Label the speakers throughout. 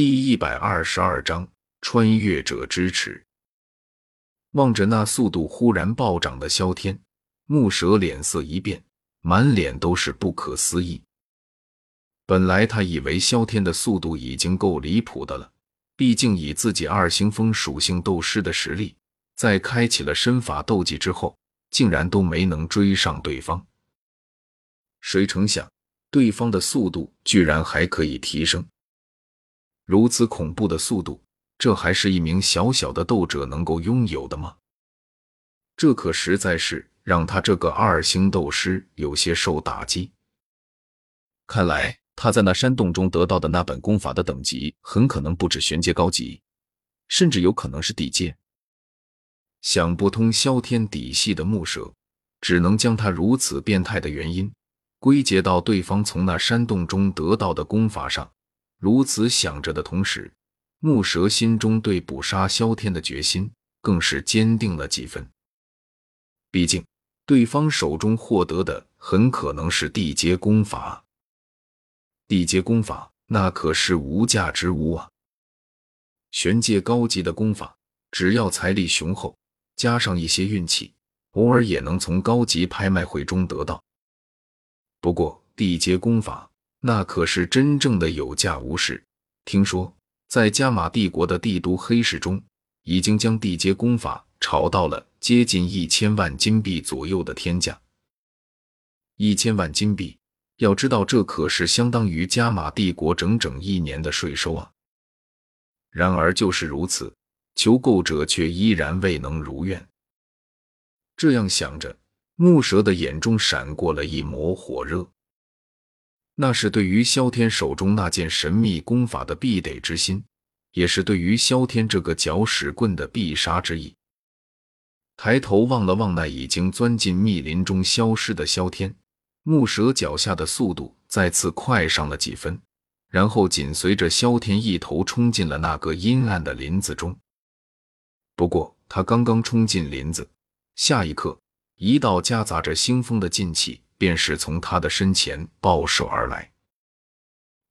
Speaker 1: 第一百二十二章穿越者之耻。望着那速度忽然暴涨的萧天，木蛇脸色一变，满脸都是不可思议。本来他以为萧天的速度已经够离谱的了，毕竟以自己二星风属性斗师的实力，在开启了身法斗技之后，竟然都没能追上对方。谁成想，对方的速度居然还可以提升。如此恐怖的速度，这还是一名小小的斗者能够拥有的吗？这可实在是让他这个二星斗师有些受打击。看来他在那山洞中得到的那本功法的等级，很可能不止玄阶高级，甚至有可能是地阶。想不通萧天底细的木蛇，只能将他如此变态的原因归结到对方从那山洞中得到的功法上。如此想着的同时，木蛇心中对捕杀萧天的决心更是坚定了几分。毕竟，对方手中获得的很可能是地阶功法。地阶功法那可是无价之物啊！玄阶高级的功法，只要财力雄厚，加上一些运气，偶尔也能从高级拍卖会中得到。不过，地阶功法。那可是真正的有价无市。听说在加玛帝国的帝都黑市中，已经将地阶功法炒到了接近一千万金币左右的天价。一千万金币，要知道这可是相当于加玛帝国整整一年的税收啊！然而就是如此，求购者却依然未能如愿。这样想着，木蛇的眼中闪过了一抹火热。那是对于萧天手中那件神秘功法的必得之心，也是对于萧天这个搅屎棍的必杀之意。抬头望了望那已经钻进密林中消失的萧天，木蛇脚下的速度再次快上了几分，然后紧随着萧天一头冲进了那个阴暗的林子中。不过，他刚刚冲进林子，下一刻，一道夹杂着腥风的劲气。便是从他的身前抱手而来。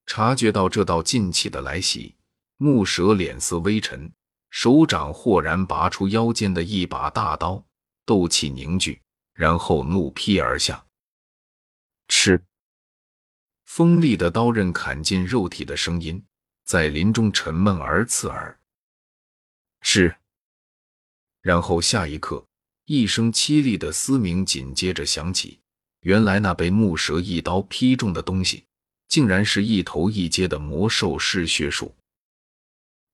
Speaker 1: 察觉到这道劲气的来袭，木蛇脸色微沉，手掌豁然拔出腰间的一把大刀，斗气凝聚，然后怒劈而下。吃！锋利的刀刃砍进肉体的声音在林中沉闷而刺耳。是。然后下一刻，一声凄厉的嘶鸣紧接着响起。原来那被木蛇一刀劈中的东西，竟然是一头一阶的魔兽嗜血鼠。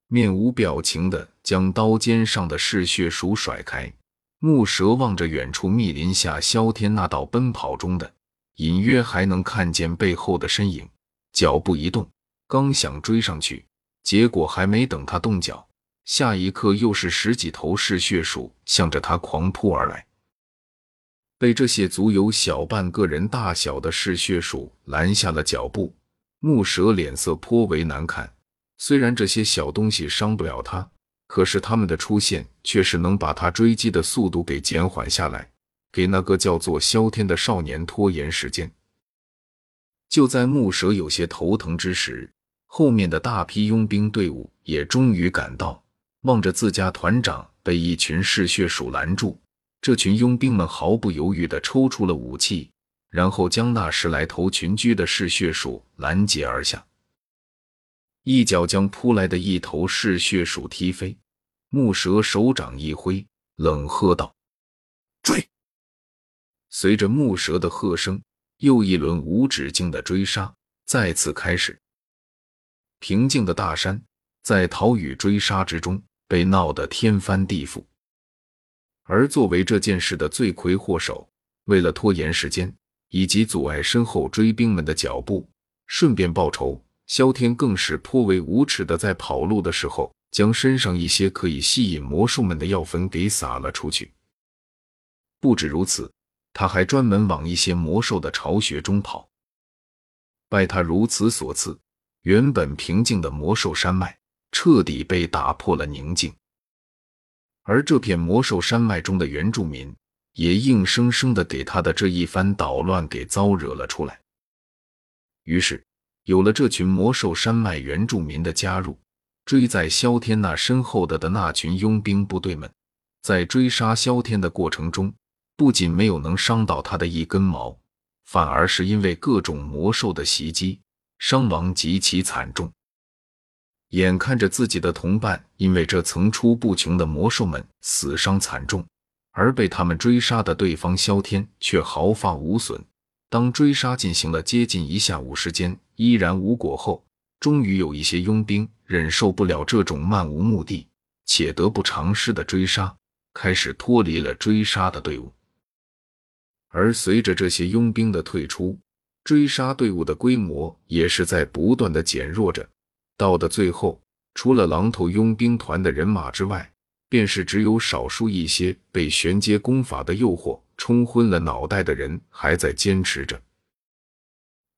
Speaker 1: 面无表情的将刀尖上的嗜血鼠甩开，木蛇望着远处密林下萧天那道奔跑中的，隐约还能看见背后的身影，脚步一动，刚想追上去，结果还没等他动脚，下一刻又是十几头嗜血鼠向着他狂扑而来。被这些足有小半个人大小的嗜血鼠拦下了脚步，木蛇脸色颇为难看。虽然这些小东西伤不了他，可是他们的出现却是能把他追击的速度给减缓下来，给那个叫做萧天的少年拖延时间。就在木蛇有些头疼之时，后面的大批佣兵队伍也终于赶到，望着自家团长被一群嗜血鼠拦住。这群佣兵们毫不犹豫地抽出了武器，然后将那十来头群居的嗜血鼠拦截而下，一脚将扑来的一头嗜血鼠踢飞。木蛇手掌一挥，冷喝道：“追！”随着木蛇的喝声，又一轮无止境的追杀再次开始。平静的大山在逃与追杀之中被闹得天翻地覆。而作为这件事的罪魁祸首，为了拖延时间以及阻碍身后追兵们的脚步，顺便报仇，萧天更是颇为无耻的在跑路的时候，将身上一些可以吸引魔兽们的药粉给撒了出去。不止如此，他还专门往一些魔兽的巢穴中跑。拜他如此所赐，原本平静的魔兽山脉彻底被打破了宁静。而这片魔兽山脉中的原住民也硬生生的给他的这一番捣乱给招惹了出来。于是，有了这群魔兽山脉原住民的加入，追在萧天那身后的的那群佣兵部队们，在追杀萧天的过程中，不仅没有能伤到他的一根毛，反而是因为各种魔兽的袭击，伤亡极其惨重。眼看着自己的同伴因为这层出不穷的魔兽们死伤惨重，而被他们追杀的对方萧天却毫发无损。当追杀进行了接近一下午时间，依然无果后，终于有一些佣兵忍受不了这种漫无目的且得不偿失的追杀，开始脱离了追杀的队伍。而随着这些佣兵的退出，追杀队伍的规模也是在不断的减弱着。到的最后，除了狼头佣兵团的人马之外，便是只有少数一些被玄阶功法的诱惑冲昏了脑袋的人还在坚持着。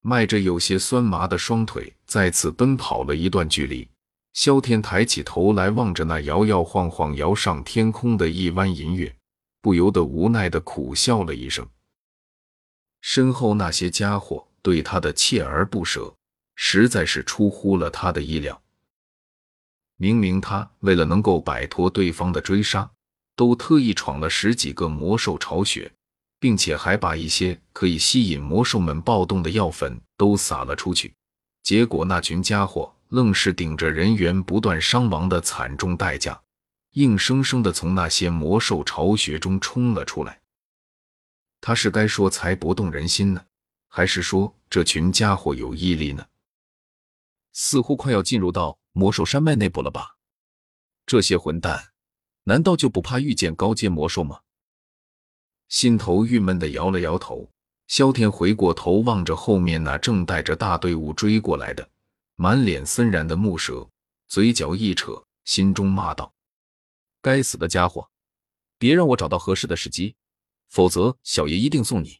Speaker 1: 迈着有些酸麻的双腿，再次奔跑了一段距离。萧天抬起头来，望着那摇摇晃晃摇上天空的一弯银月，不由得无奈的苦笑了一声。身后那些家伙对他的锲而不舍。实在是出乎了他的意料。明明他为了能够摆脱对方的追杀，都特意闯了十几个魔兽巢穴，并且还把一些可以吸引魔兽们暴动的药粉都撒了出去。结果那群家伙愣是顶着人员不断伤亡的惨重代价，硬生生的从那些魔兽巢穴中冲了出来。他是该说才不动人心呢，还是说这群家伙有毅力呢？似乎快要进入到魔兽山脉内部了吧？这些混蛋难道就不怕遇见高阶魔兽吗？心头郁闷的摇了摇头，萧天回过头望着后面那正带着大队伍追过来的、满脸森然的木蛇，嘴角一扯，心中骂道：“该死的家伙，别让我找到合适的时机，否则小爷一定送你，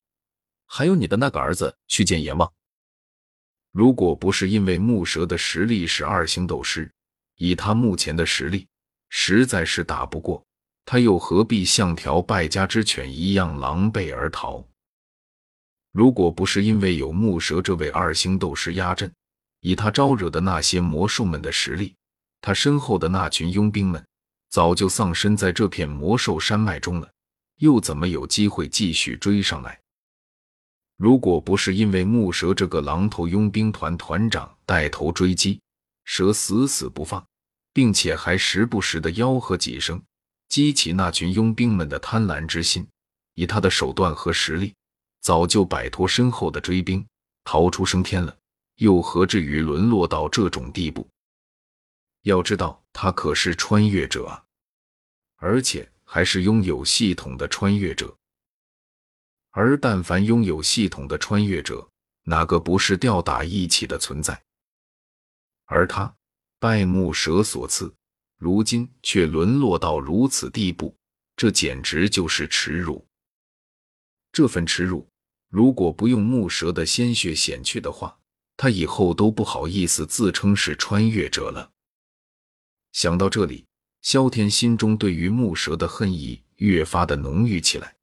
Speaker 1: 还有你的那个儿子去见阎王。”如果不是因为木蛇的实力是二星斗师，以他目前的实力，实在是打不过他，又何必像条败家之犬一样狼狈而逃？如果不是因为有木蛇这位二星斗师压阵，以他招惹的那些魔兽们的实力，他身后的那群佣兵们早就丧身在这片魔兽山脉中了，又怎么有机会继续追上来？如果不是因为木蛇这个狼头佣兵团团长带头追击，蛇死死不放，并且还时不时的吆喝几声，激起那群佣兵们的贪婪之心，以他的手段和实力，早就摆脱身后的追兵，逃出升天了，又何至于沦落到这种地步？要知道，他可是穿越者啊，而且还是拥有系统的穿越者。而但凡拥有系统的穿越者，哪个不是吊打一起的存在？而他拜木蛇所赐，如今却沦落到如此地步，这简直就是耻辱。这份耻辱，如果不用木蛇的鲜血洗去的话，他以后都不好意思自称是穿越者了。想到这里，萧天心中对于木蛇的恨意越发的浓郁起来。